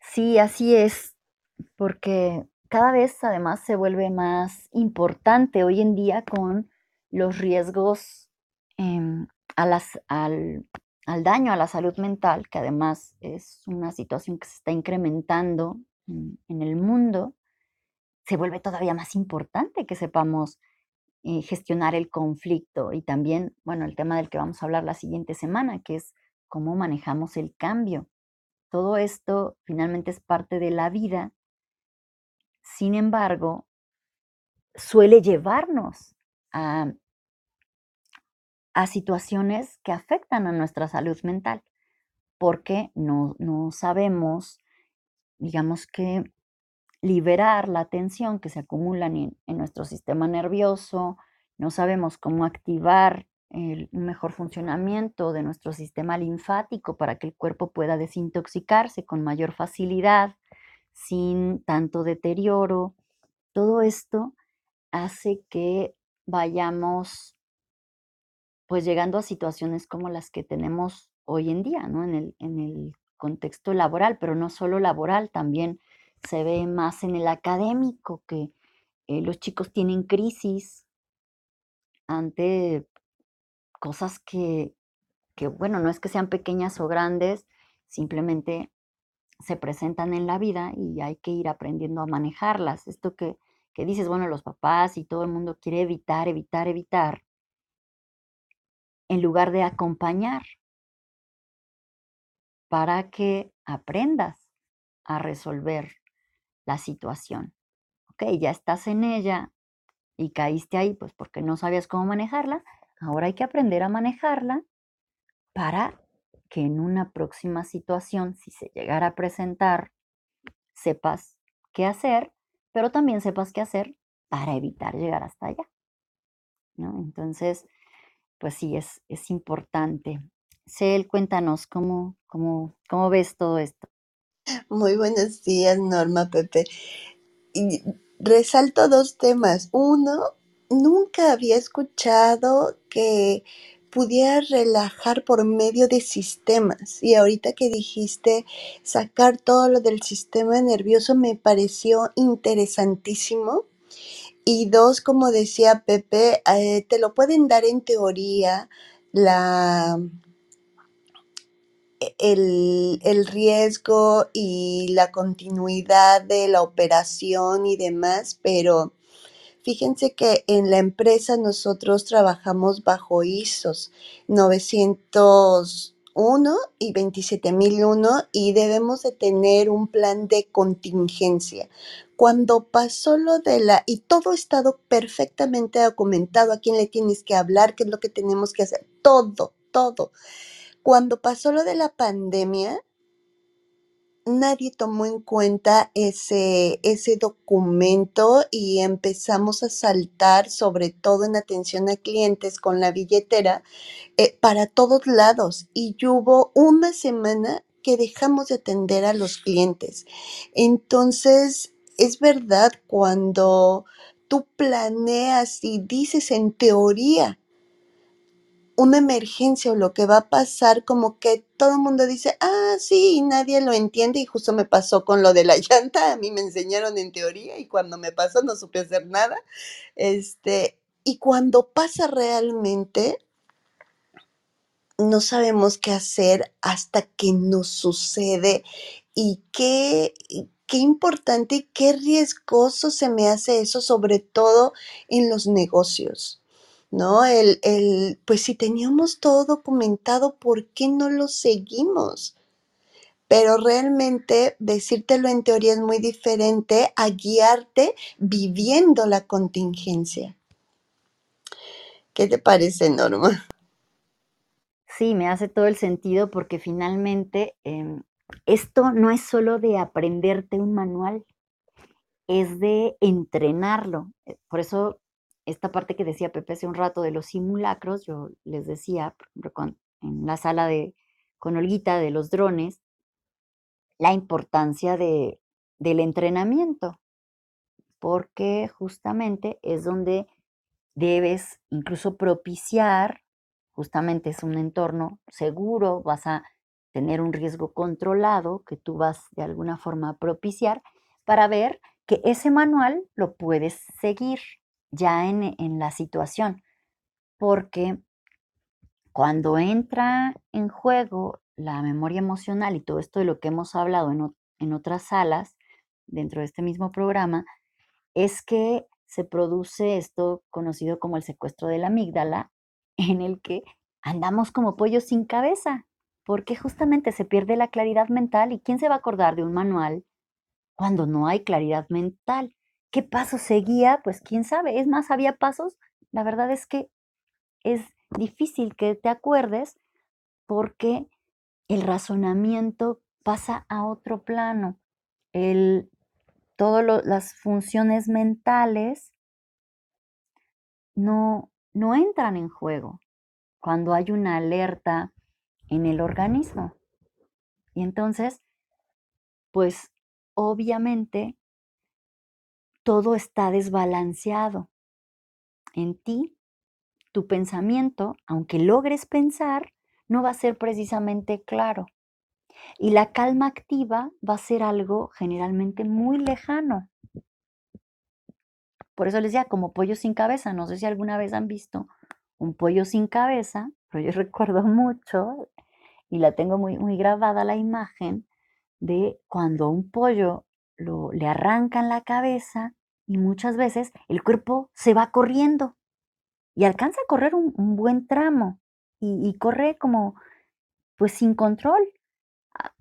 Sí, así es, porque cada vez además se vuelve más importante hoy en día con los riesgos em, al, al, daño a la salud mental, que además es una situación que se está incrementando en, en el mundo, se vuelve todavía más importante que sepamos eh, gestionar el conflicto y también, bueno, el tema del que vamos a hablar la siguiente semana, que es cómo manejamos el cambio. Todo esto finalmente es parte de la vida sin embargo, suele llevarnos a, situaciones que afectan a nuestra salud mental, porque no, no sabemos, digamos que, liberar la tensión que se acumula en, en nuestro sistema nervioso, no sabemos cómo activar el mejor funcionamiento de nuestro sistema linfático para que el cuerpo pueda desintoxicarse con mayor facilidad sin tanto deterioro. Todo esto hace que vayamos pues llegando a situaciones como las que tenemos hoy en día, ¿no? En el, en el contexto laboral, pero no solo laboral, también se ve más en el académico, que eh, los chicos tienen crisis ante cosas que, que, bueno, no es que sean pequeñas o grandes, simplemente se presentan en la vida y hay que ir aprendiendo a manejarlas. Esto que, que dices, bueno, los papás y todo el mundo quiere evitar, evitar, evitar, en lugar de acompañar para que aprendas a resolver la situación. Ok, ya estás en ella y caíste ahí, pues porque no sabías cómo manejarla. Ahora hay que aprender a manejarla para que en una próxima situación, si se llegara a presentar, sepas qué hacer, pero también sepas qué hacer para evitar llegar hasta allá. ¿no? Entonces, pues sí, es, es importante. Cel, cuéntanos cómo, cómo, cómo ves todo esto. Muy buenos días, Norma Pepe. Resalto dos temas. Uno, nunca había escuchado que pudiera relajar por medio de sistemas. Y ahorita que dijiste sacar todo lo del sistema nervioso me pareció interesantísimo. Y dos, como decía Pepe, eh, te lo pueden dar en teoría la, el, el riesgo y la continuidad de la operación y demás, pero Fíjense que en la empresa nosotros trabajamos bajo ISOs 901 y 27001 y debemos de tener un plan de contingencia. Cuando pasó lo de la, y todo ha estado perfectamente documentado, a quién le tienes que hablar, qué es lo que tenemos que hacer, todo, todo. Cuando pasó lo de la pandemia, nadie tomó en cuenta ese, ese documento y empezamos a saltar, sobre todo en atención a clientes con la billetera, eh, para todos lados. Y hubo una semana que dejamos de atender a los clientes. Entonces, es verdad, cuando tú planeas y dices en teoría, una emergencia o lo que va a pasar, como que todo el mundo dice, ah, sí, y nadie lo entiende y justo me pasó con lo de la llanta, a mí me enseñaron en teoría y cuando me pasó no supe hacer nada. Este, y cuando pasa realmente, no sabemos qué hacer hasta que nos sucede y qué, qué importante y qué riesgoso se me hace eso, sobre todo en los negocios. ¿No? El, el, pues si teníamos todo documentado, ¿por qué no lo seguimos? Pero realmente decírtelo en teoría es muy diferente a guiarte viviendo la contingencia. ¿Qué te parece, Norma? Sí, me hace todo el sentido porque finalmente eh, esto no es solo de aprenderte un manual, es de entrenarlo. Por eso esta parte que decía Pepe hace un rato de los simulacros, yo les decía, en la sala de, con Olguita de los drones, la importancia de, del entrenamiento. porque justamente es donde debes incluso propiciar, justamente es un entorno seguro, vas a tener un riesgo controlado que tú vas de alguna forma a propiciar para ver que ese manual lo puedes seguir ya en, en la situación, porque cuando entra en juego la memoria emocional y todo esto de lo que hemos hablado en, en otras salas dentro de este mismo programa, es que se produce esto conocido como el secuestro de la amígdala, en el que andamos como pollos sin cabeza, porque justamente se pierde la claridad mental y ¿quién se va a acordar de un manual cuando no hay claridad mental? ¿Qué paso seguía? Pues quién sabe, es más, había pasos, la verdad es que es difícil que te acuerdes porque el razonamiento pasa a otro plano. El, todas las funciones mentales no, no entran en juego cuando hay una alerta en el organismo. Y entonces, pues obviamente todo está desbalanceado en ti tu pensamiento, aunque logres pensar, no va a ser precisamente claro. Y la calma activa va a ser algo generalmente muy lejano. Por eso les decía, como pollo sin cabeza. No sé si alguna vez han visto un pollo sin cabeza, pero yo recuerdo mucho y la tengo muy, muy grabada la imagen de cuando un pollo lo, le arrancan la cabeza y muchas veces el cuerpo se va corriendo y alcanza a correr un, buen tramo y, corre como pues sin control ah,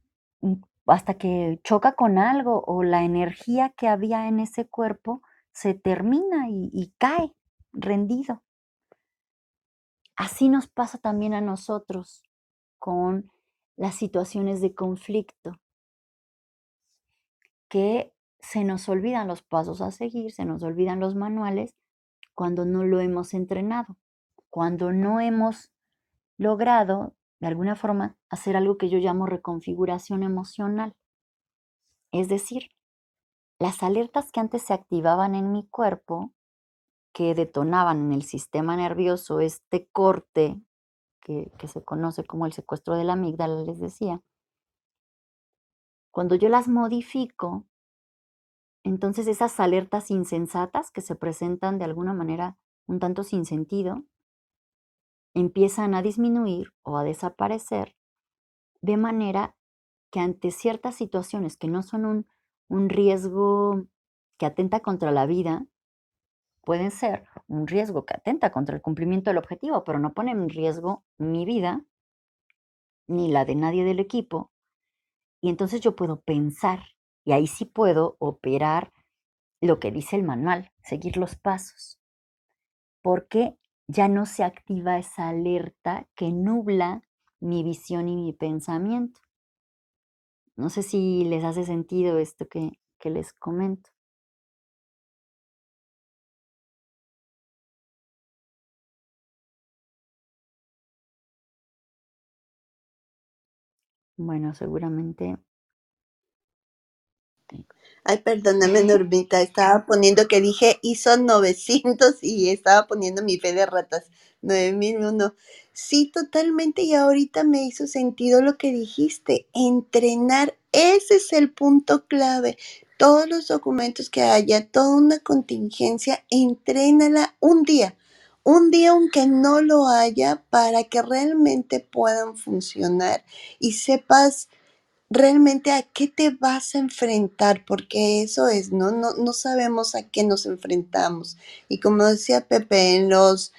mm, hasta que choca con algo o la energía que había en ese cuerpo se termina y, y cae rendido. Así nos pasa también a nosotros con las situaciones de conflicto, que se nos olvidan los pasos a seguir, se nos olvidan los manuales cuando no lo hemos entrenado, cuando no hemos logrado, de alguna forma, hacer algo que yo llamo reconfiguración emocional. Es decir, las alertas que antes se activaban en mi cuerpo, que detonaban en el sistema nervioso este corte que, se conoce como el secuestro de la amígdala, les decía, cuando yo las modifico, entonces esas alertas insensatas que se presentan de alguna manera un tanto sin sentido, empiezan a disminuir o a desaparecer de manera que ante ciertas situaciones que no son un, riesgo que atenta contra la vida, pueden ser un riesgo que atenta contra el cumplimiento del objetivo, pero no ponen en riesgo mi vida ni la de nadie del equipo. Y entonces yo puedo pensar y ahí sí puedo operar lo que dice el manual, seguir los pasos, porque ya no se activa esa alerta que nubla mi visión y mi pensamiento. No sé si les hace sentido esto que, que les comento. Bueno, seguramente Ay, perdóname, Normita, estaba poniendo que dije ISO 900 y estaba poniendo mi fe de ratas, 9001. Sí, totalmente, y ahorita me hizo sentido lo que dijiste, entrenar, ese es el punto clave. Todos los documentos que haya, toda una contingencia, entrénala un día, un día aunque no lo haya, para que realmente puedan funcionar y sepas realmente a qué te vas a enfrentar, porque eso es, ¿no? No, no sabemos a qué nos enfrentamos. Y como decía Pepe, en los,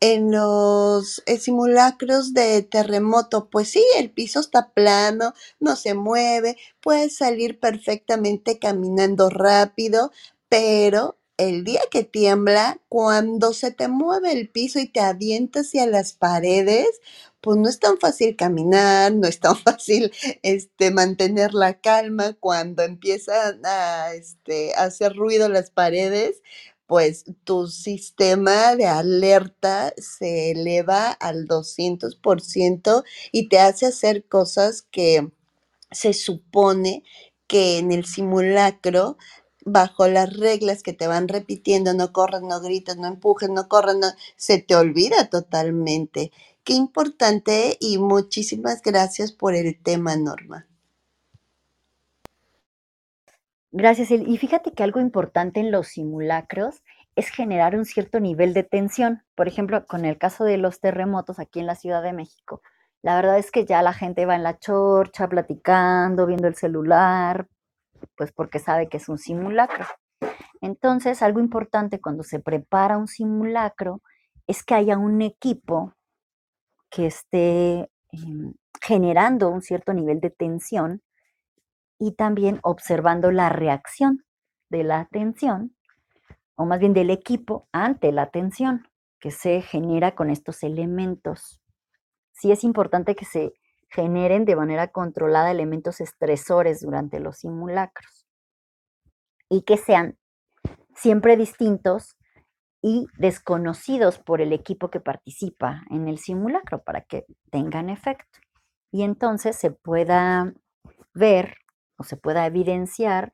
en los eh, simulacros de terremoto, pues sí, el piso está plano, no se mueve, puedes salir perfectamente caminando rápido, pero el día que tiembla, cuando se te mueve el piso y te avientas hacia las paredes, pues no es tan fácil caminar, no es tan fácil este, mantener la calma cuando empiezan a, este, hacer ruido las paredes, pues tu sistema de alerta se eleva al 200% y te hace hacer cosas que se supone que en el simulacro bajo las reglas que te van repitiendo, no corras, no grites, no empujes, no corras, no, se te olvida totalmente. Qué importante y muchísimas gracias por el tema, Norma. Gracias. Y fíjate que algo importante en los simulacros es generar un cierto nivel de tensión. Por ejemplo, con el caso de los terremotos aquí en la Ciudad de México. La verdad es que ya la gente va en la chorcha platicando, viendo el celular, pues porque sabe que es un simulacro. Entonces, algo importante cuando se prepara un simulacro es que haya un equipo que esté em, generando un cierto nivel de tensión y también observando la reacción de la atención, o más bien del equipo ante la atención que se genera con estos elementos. Sí es importante que se generen de manera controlada elementos estresores durante los simulacros y que sean siempre distintos y desconocidos por el equipo que participa en el simulacro para que tengan efecto. Y entonces se pueda ver se pueda evidenciar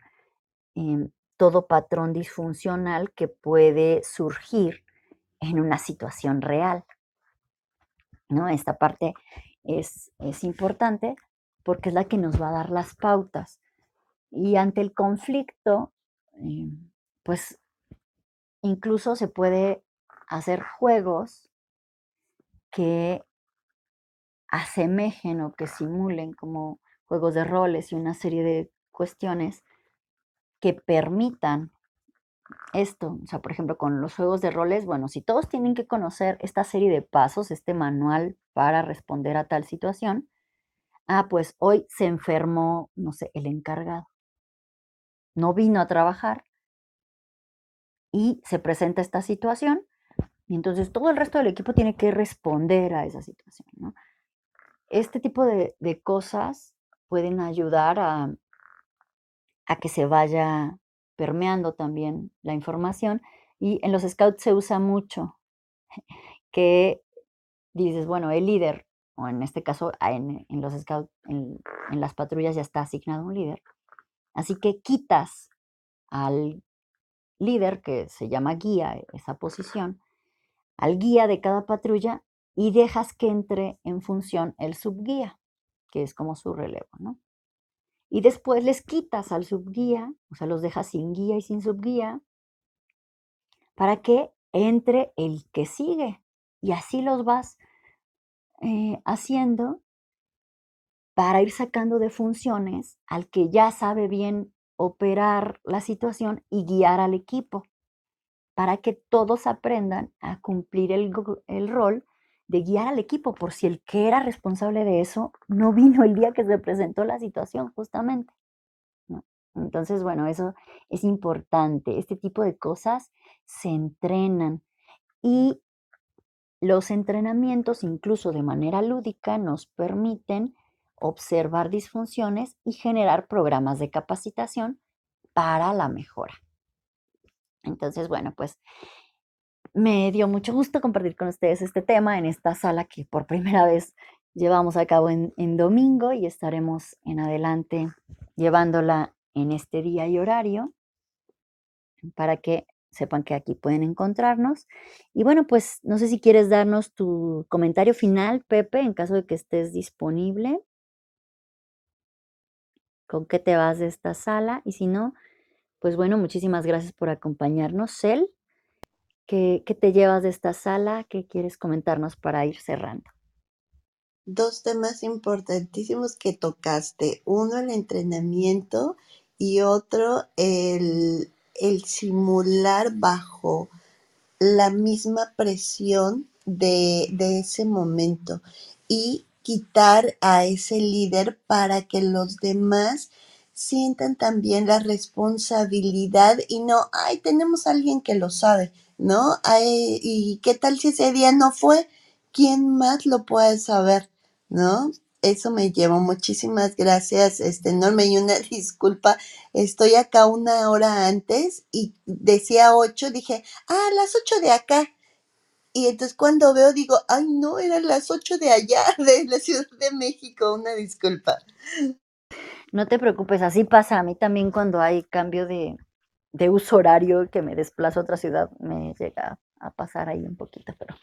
em, todo patrón disfuncional que puede surgir en una situación real. ¿no? Esta parte es, es importante porque es la que nos va a dar las pautas. Y ante el conflicto, em, pues incluso se puede hacer juegos que asemejen o que simulen como juegos de roles y una serie de cuestiones que permitan esto. O sea, por ejemplo, con los juegos de roles, bueno, si todos tienen que conocer esta serie de pasos, este manual para responder a tal situación, ah, pues hoy se enfermó, no sé, el encargado. No vino a trabajar y se presenta esta situación y entonces todo el resto del equipo tiene que responder a esa situación. ¿no? Este tipo de, cosas pueden ayudar a, a que se vaya permeando también la información. Y en los scouts se usa mucho que dices, bueno, el líder, o en este caso en, los scouts, en, en, las patrullas ya está asignado un líder. Así que quitas al líder, que se llama guía, esa posición, al guía de cada patrulla y dejas que entre en función el subguía que es como su relevo, ¿no? Y después les quitas al subguía, o sea, los dejas sin guía y sin subguía, para que entre el que sigue. Y así los vas eh, haciendo para ir sacando de funciones al que ya sabe bien operar la situación y guiar al equipo, para que todos aprendan a cumplir el, el rol de guiar al equipo por si el que era responsable de eso no vino el día que se presentó la situación justamente. Entonces, bueno, eso es importante. Este tipo de cosas se entrenan y los entrenamientos, incluso de manera lúdica, nos permiten observar disfunciones y generar programas de capacitación para la mejora. Entonces, bueno, pues me dio mucho gusto compartir con ustedes este tema en esta sala que por primera vez llevamos a cabo en, domingo y estaremos en adelante llevándola en este día y horario para que sepan que aquí pueden encontrarnos. Y bueno, pues no sé si quieres darnos tu comentario final, Pepe, en caso de que estés disponible. ¿Con qué te vas de esta sala? Y si no, pues bueno, muchísimas gracias por acompañarnos, Cel. ¿Qué, te llevas de esta sala? ¿Qué quieres comentarnos para ir cerrando? Dos temas importantísimos que tocaste. Uno, el entrenamiento y otro, el, simular bajo la misma presión de, de, ese momento y quitar a ese líder para que los demás sientan también la responsabilidad y no, ay, tenemos a alguien que lo sabe, ¿no? ¿Y qué tal si ese día no fue? ¿Quién más lo puede saber? ¿No? Eso me llevó. Muchísimas gracias, este enorme y una disculpa. Estoy acá una hora antes y decía ocho, dije, ah, las ocho de acá. Y entonces cuando veo digo, ay no, eran las ocho de allá, de la Ciudad de México, una disculpa. No te preocupes, así pasa a mí también cuando hay cambio de, de uso horario que me desplazo a otra ciudad, me llega a pasar ahí un poquito, pero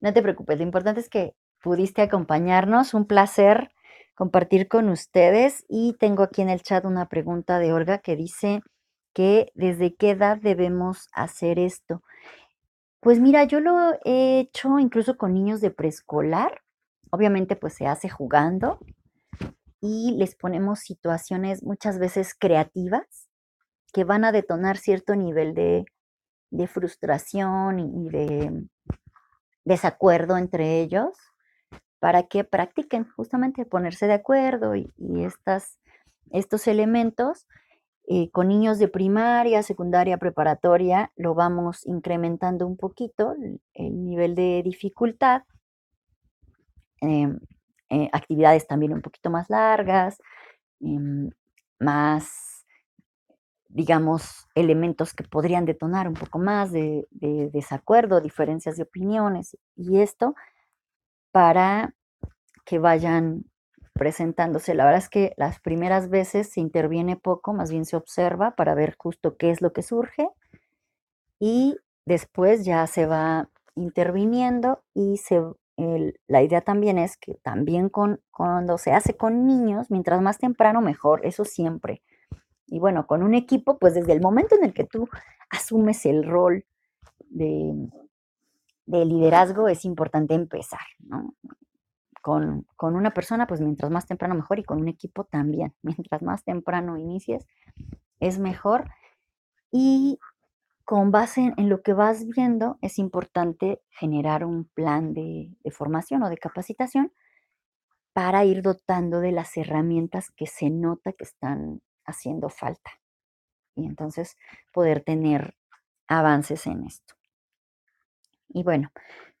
no te preocupes, lo importante es que pudiste acompañarnos, un placer compartir con ustedes y tengo aquí en el chat una pregunta de Olga que dice que desde qué edad debemos hacer esto. Pues mira, yo lo he hecho incluso con niños de preescolar, obviamente pues se hace jugando y les ponemos situaciones muchas veces creativas que van a detonar cierto nivel de, frustración y de desacuerdo entre ellos para que practiquen justamente ponerse de acuerdo y, estas, estos elementos eh, con niños de primaria, secundaria, preparatoria, lo vamos incrementando un poquito el, nivel de dificultad. Em, eh, actividades también un poquito más largas, em, más, digamos, elementos que podrían detonar un poco más de, de desacuerdo, diferencias de opiniones y esto para que vayan presentándose. La verdad es que las primeras veces se interviene poco, más bien se observa para ver justo qué es lo que surge y después ya se va interviniendo y se, la idea también es que también con, cuando se hace con niños, mientras más temprano mejor, eso siempre. Y bueno, con un equipo, pues desde el momento en el que tú asumes el rol de, de liderazgo es importante empezar, ¿no? con, una persona, pues mientras más temprano mejor y con un equipo también. Mientras más temprano inicies, es mejor. Y con base en, lo que vas viendo, es importante generar un plan de, de formación o de capacitación para ir dotando de las herramientas que se nota que están haciendo falta. Y entonces poder tener avances en esto. Y bueno,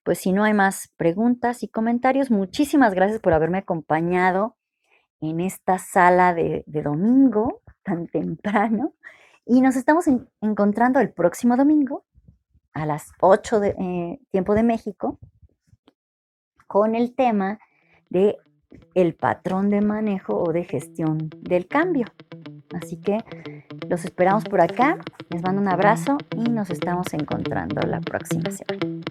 pues si no hay más preguntas y comentarios, muchísimas gracias por haberme acompañado en esta sala de, domingo tan temprano. Y nos estamos encontrando el próximo domingo a las 8 de eh, tiempo de México con el tema de el patrón de manejo o de gestión del cambio. Así que los esperamos por acá. Les mando un abrazo y nos estamos encontrando la próxima semana.